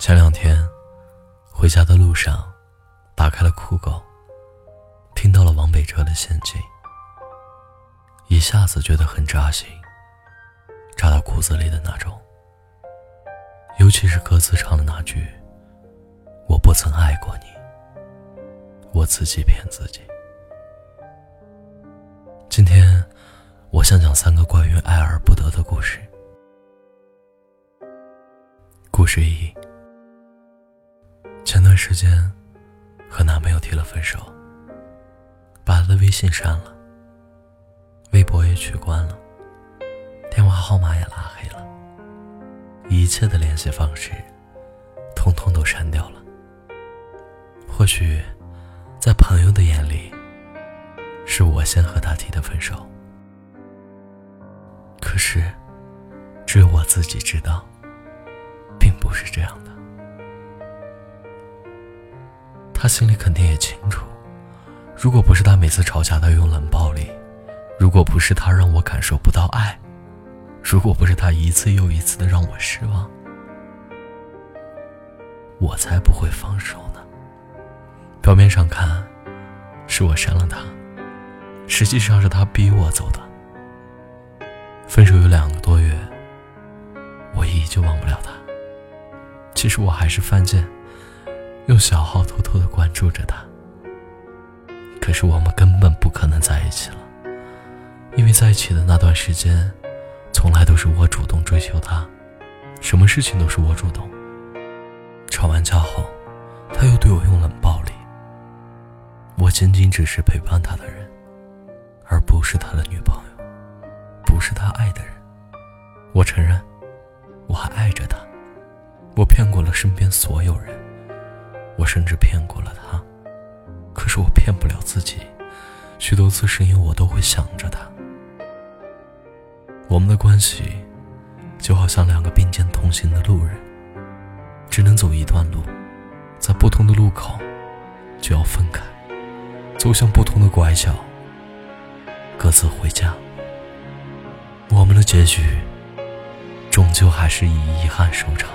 前两天回家的路上，打开了酷狗，听到了王北哲的《陷阱》，一下子觉得很扎心，扎到骨子里的那种。尤其是歌词唱的那句：“我不曾爱过你，我自己骗自己。”今天，我想讲三个关于爱而不得的故事。故事一。时间，和男朋友提了分手，把他的微信删了，微博也取关了，电话号码也拉黑了，一切的联系方式，通通都删掉了。或许，在朋友的眼里，是我先和他提的分手，可是，只有我自己知道，并不是这样的。他心里肯定也清楚，如果不是他每次吵架都用冷暴力，如果不是他让我感受不到爱，如果不是他一次又一次的让我失望，我才不会放手呢。表面上看，是我删了他，实际上是他逼我走的。分手有两个多月，我依旧忘不了他。其实我还是犯贱。用小号偷偷的关注着他，可是我们根本不可能在一起了，因为在一起的那段时间，从来都是我主动追求他，什么事情都是我主动。吵完架后，他又对我用冷暴力。我仅仅只是陪伴他的人，而不是他的女朋友，不是他爱的人。我承认，我还爱着他，我骗过了身边所有人。我甚至骗过了他，可是我骗不了自己。许多次深夜，我都会想着他。我们的关系就好像两个并肩同行的路人，只能走一段路，在不同的路口就要分开，走向不同的拐角，各自回家。我们的结局终究还是以遗憾收场。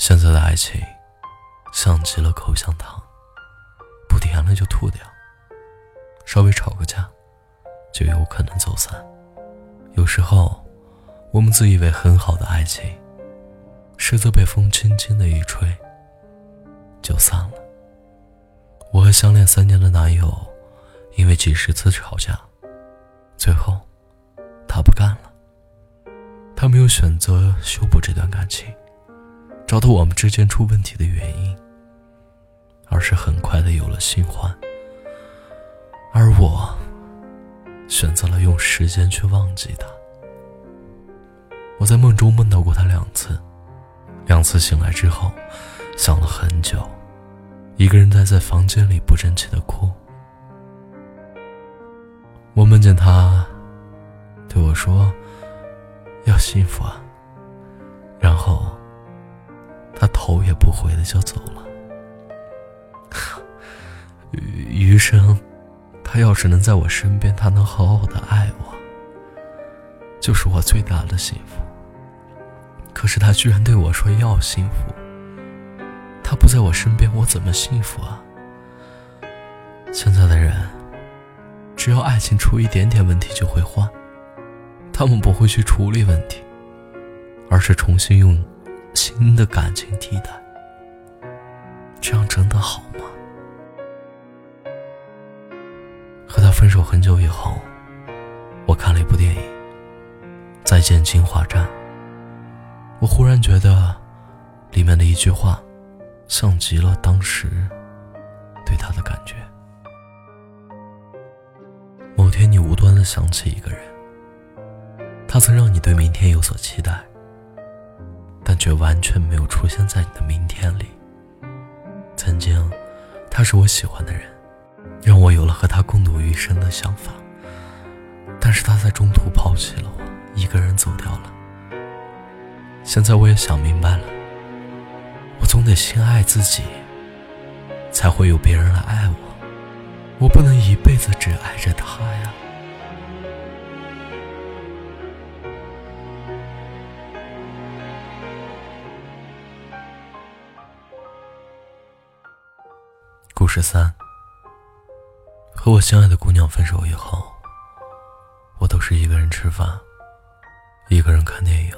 现在的爱情像极了口香糖，不甜了就吐掉，稍微吵个架就有可能走散。有时候，我们自以为很好的爱情，实则被风轻轻的一吹就散了。我和相恋三年的男友，因为几十次吵架，最后他不干了。他没有选择修补这段感情，找到我们之间出问题的原因，而是很快的有了新欢。而我选择了用时间去忘记他。我在梦中梦到过他两次，两次醒来之后，想了很久，一个人待在房间里不争气的哭。我梦见他对我说。要幸福啊！然后，他头也不回的就走了。余生，他要是能在我身边，他能好好的爱我，就是我最大的幸福。可是他居然对我说要幸福，他不在我身边，我怎么幸福啊？现在的人，只要爱情出一点点问题就会换。他们不会去处理问题，而是重新用新的感情替代。这样真的好吗？和他分手很久以后，我看了一部电影《再见金华站》。我忽然觉得，里面的一句话，像极了当时对他的感觉。某天，你无端的想起一个人。他曾让你对明天有所期待，却完全没有出现在你的明天里。曾经，他是我喜欢的人，让我有了和他共度余生的想法。但是他在中途抛弃了我，一个人走掉了。现在我也想明白了，我总得先爱自己，才会有别人来爱我。我不能一辈子只爱着他呀。十三：和我心爱的姑娘分手以后，我都是一个人吃饭，一个人看电影，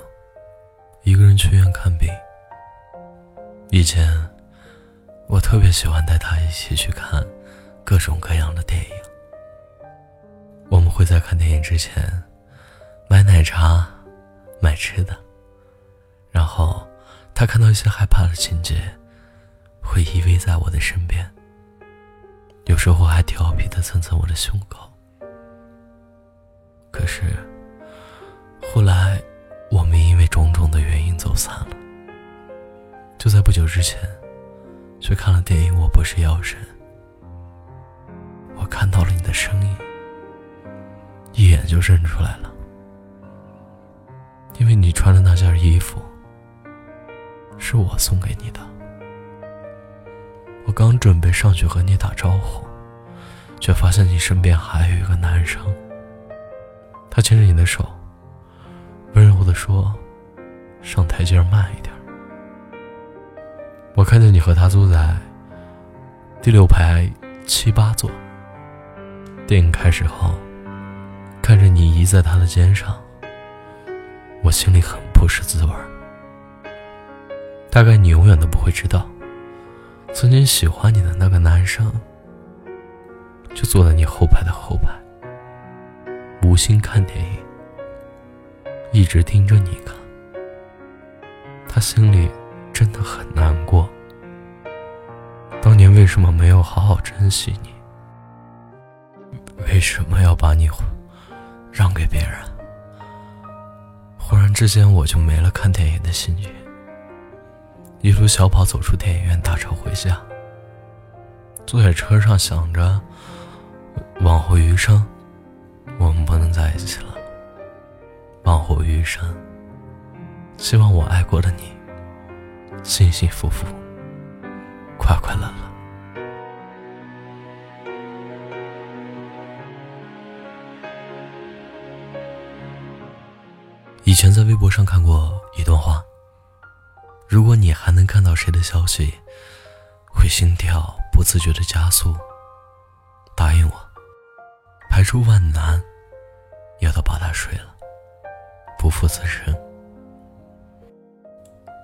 一个人去医院看病。以前，我特别喜欢带她一起去看各种各样的电影。我们会在看电影之前买奶茶、买吃的，然后她看到一些害怕的情节，会依偎在我的身边。有时候还调皮的蹭蹭我的胸口。可是，后来我们因为种种的原因走散了。就在不久之前，去看了电影《我不是药神》，我看到了你的身影，一眼就认出来了，因为你穿的那件衣服是我送给你的。刚准备上去和你打招呼，却发现你身边还有一个男生，他牵着你的手，温柔的说：“上台阶慢一点。”我看见你和他坐在第六排七八座。电影开始后，看着你倚在他的肩上，我心里很不是滋味大概你永远都不会知道，曾经喜欢你的那个男生，就坐在你后排的后排，无心看电影，一直盯着你看。他心里。真的很难过。当年为什么没有好好珍惜你？为什么要把你让给别人？忽然之间，我就没了看电影的兴趣，一路小跑走出电影院，打车回家。坐在车上想着，往后余生，我们不能在一起了。往后余生，希望我爱过的你。幸幸福福，快快乐乐。以前在微博上看过一段话：如果你还能看到谁的消息，会心跳不自觉的加速，答应我，排除万难，也要把他睡了，不负此生。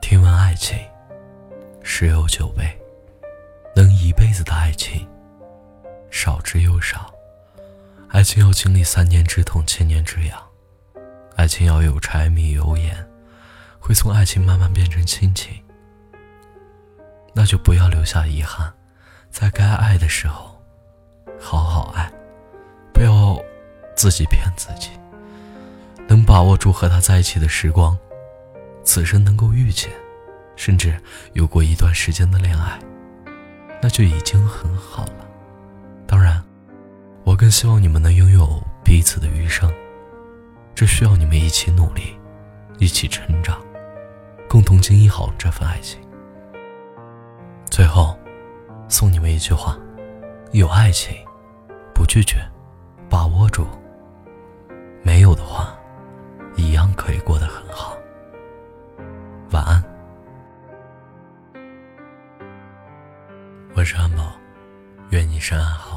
听闻爱情，十有九悲，能一辈子的爱情，少之又少。爱情要经历三年之痛，千年之痒。爱情要有柴米油盐，会从爱情慢慢变成亲情。那就不要留下遗憾，在该爱的时候，好好爱，不要自己骗自己。能把握住和他在一起的时光。此生能够遇见，甚至有过一段时间的恋爱，那就已经很好了。当然，我更希望你们能拥有彼此的余生，这需要你们一起努力，一起成长，共同经营好这份爱情。最后，送你们一句话：有爱情，不拒绝，把握住；没有的话，一样可以过得很好。晚安，我是安。宝，愿你身安。好。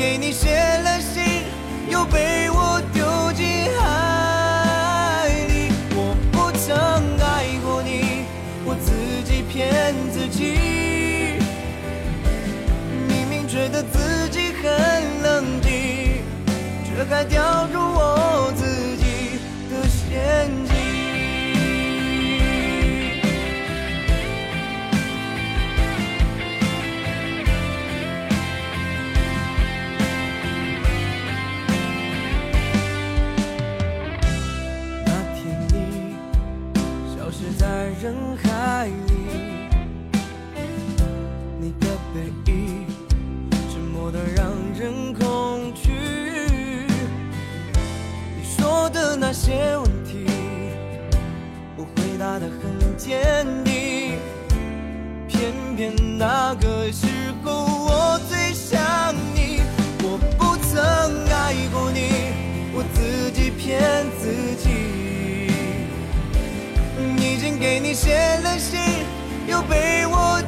给你写了信，又被我丢进海里。我不曾爱过你，我自己。骗自己，明明觉得自己很冷静，却还掉入那些问题我回答得很坚定偏偏那个时候我最想你。我不曾爱过你我自己骗自己。已经给你写了信又被我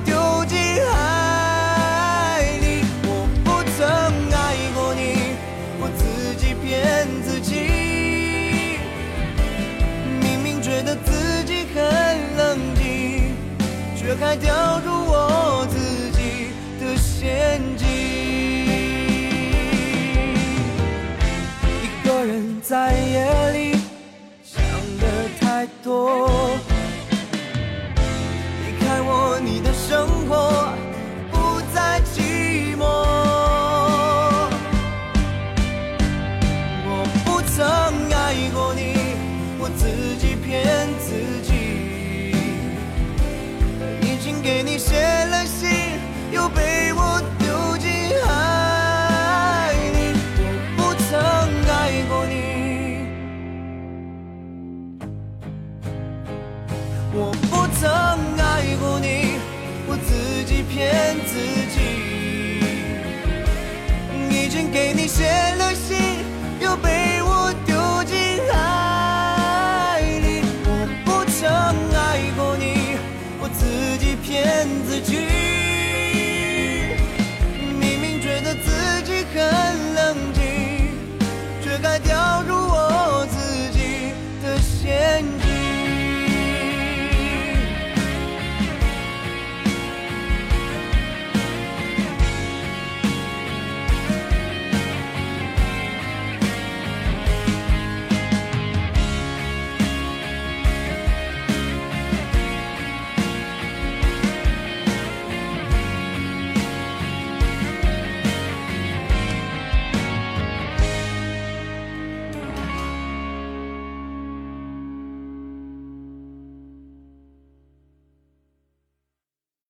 Oh. 骗自己